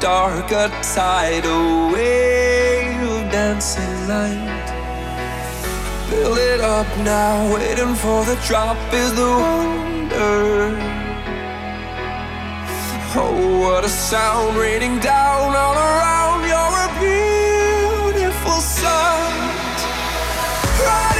Dark, a tidal wave of dancing light. Fill it up now, waiting for the drop is the wonder. Oh, what a sound raining down all around. You're a beautiful sight. Right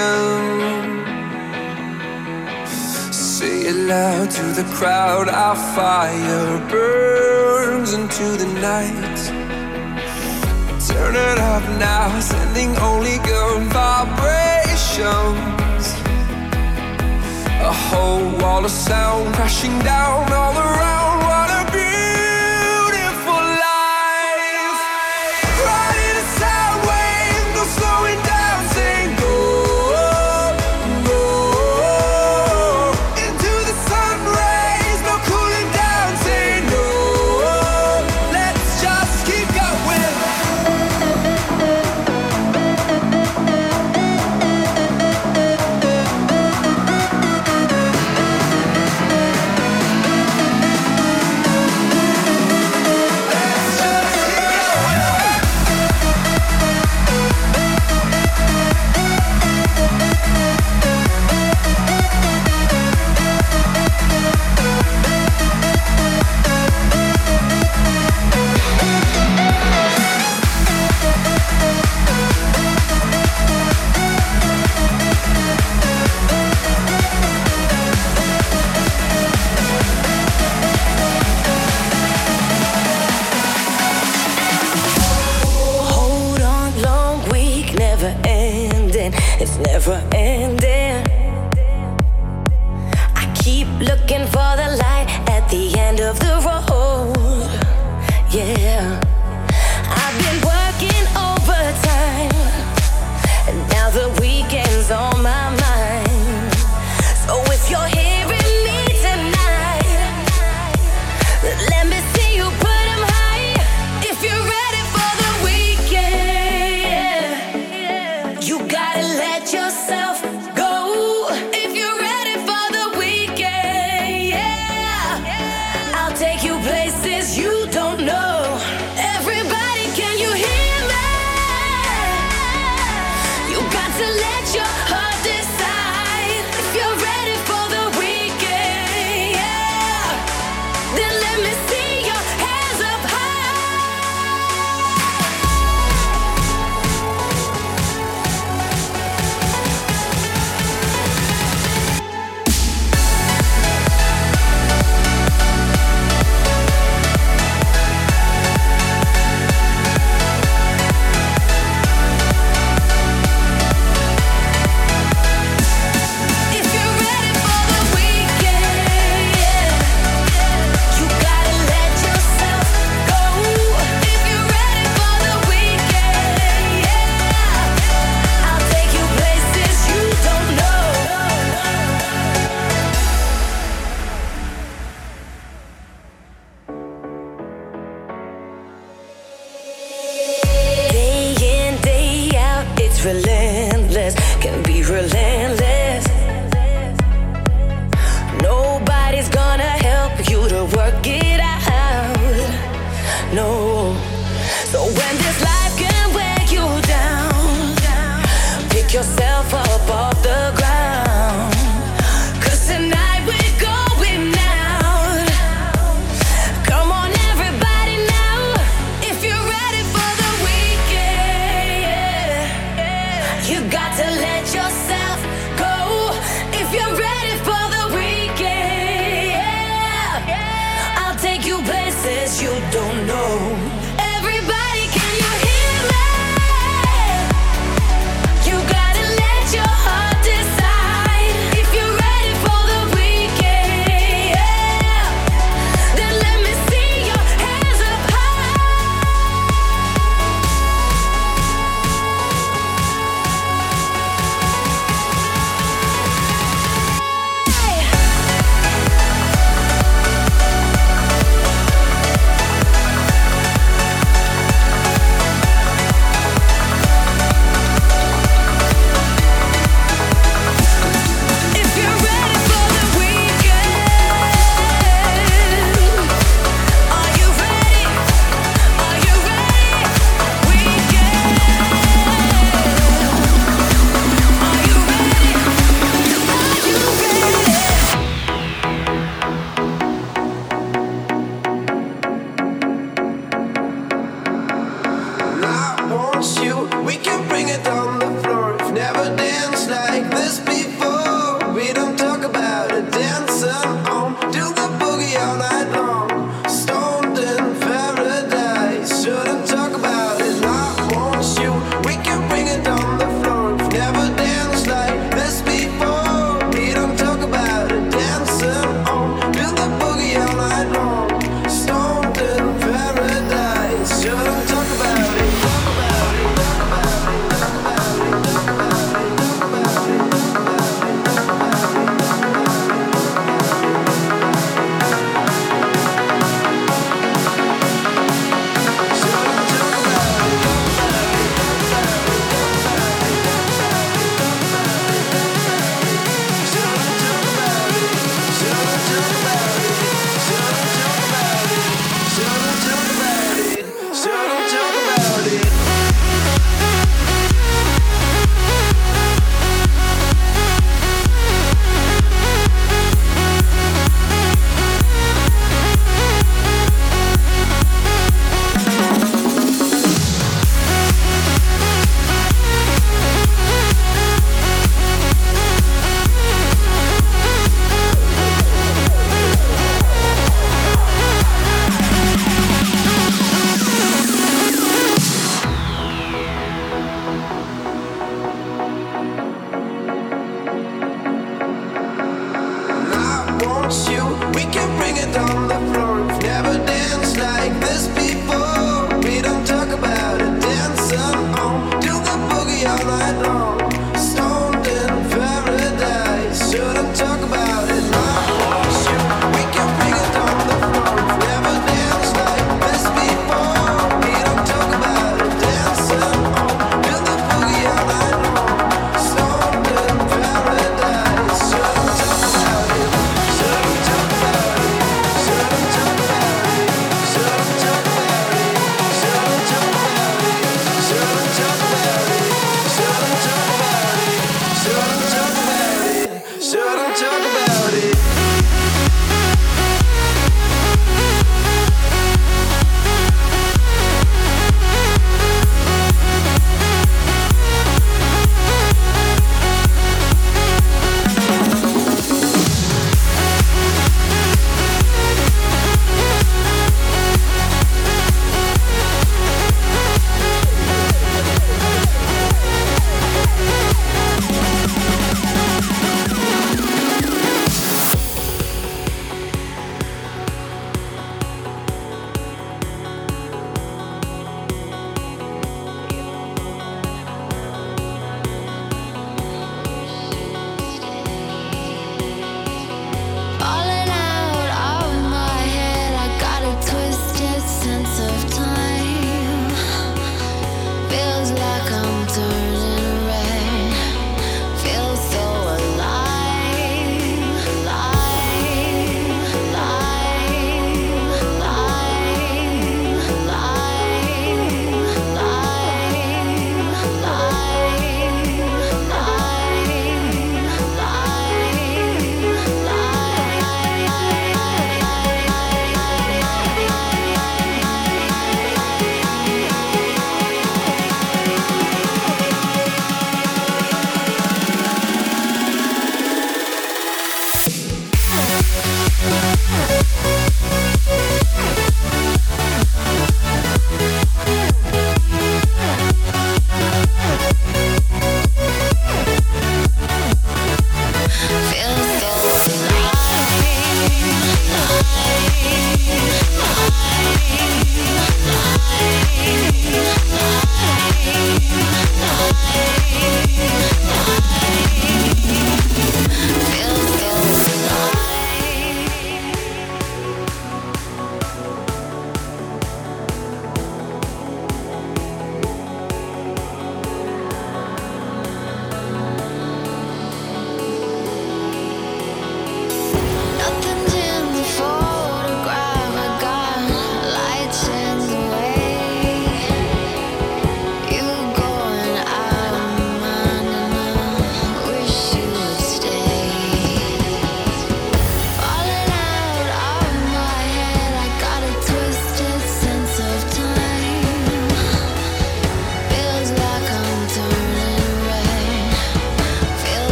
down. Say it loud to the crowd, our fire burns into the night. Turn it up now, sending only good vibrations. A whole wall of sound crashing down all around.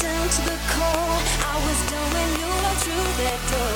down to the core. I was down when you walked through that door.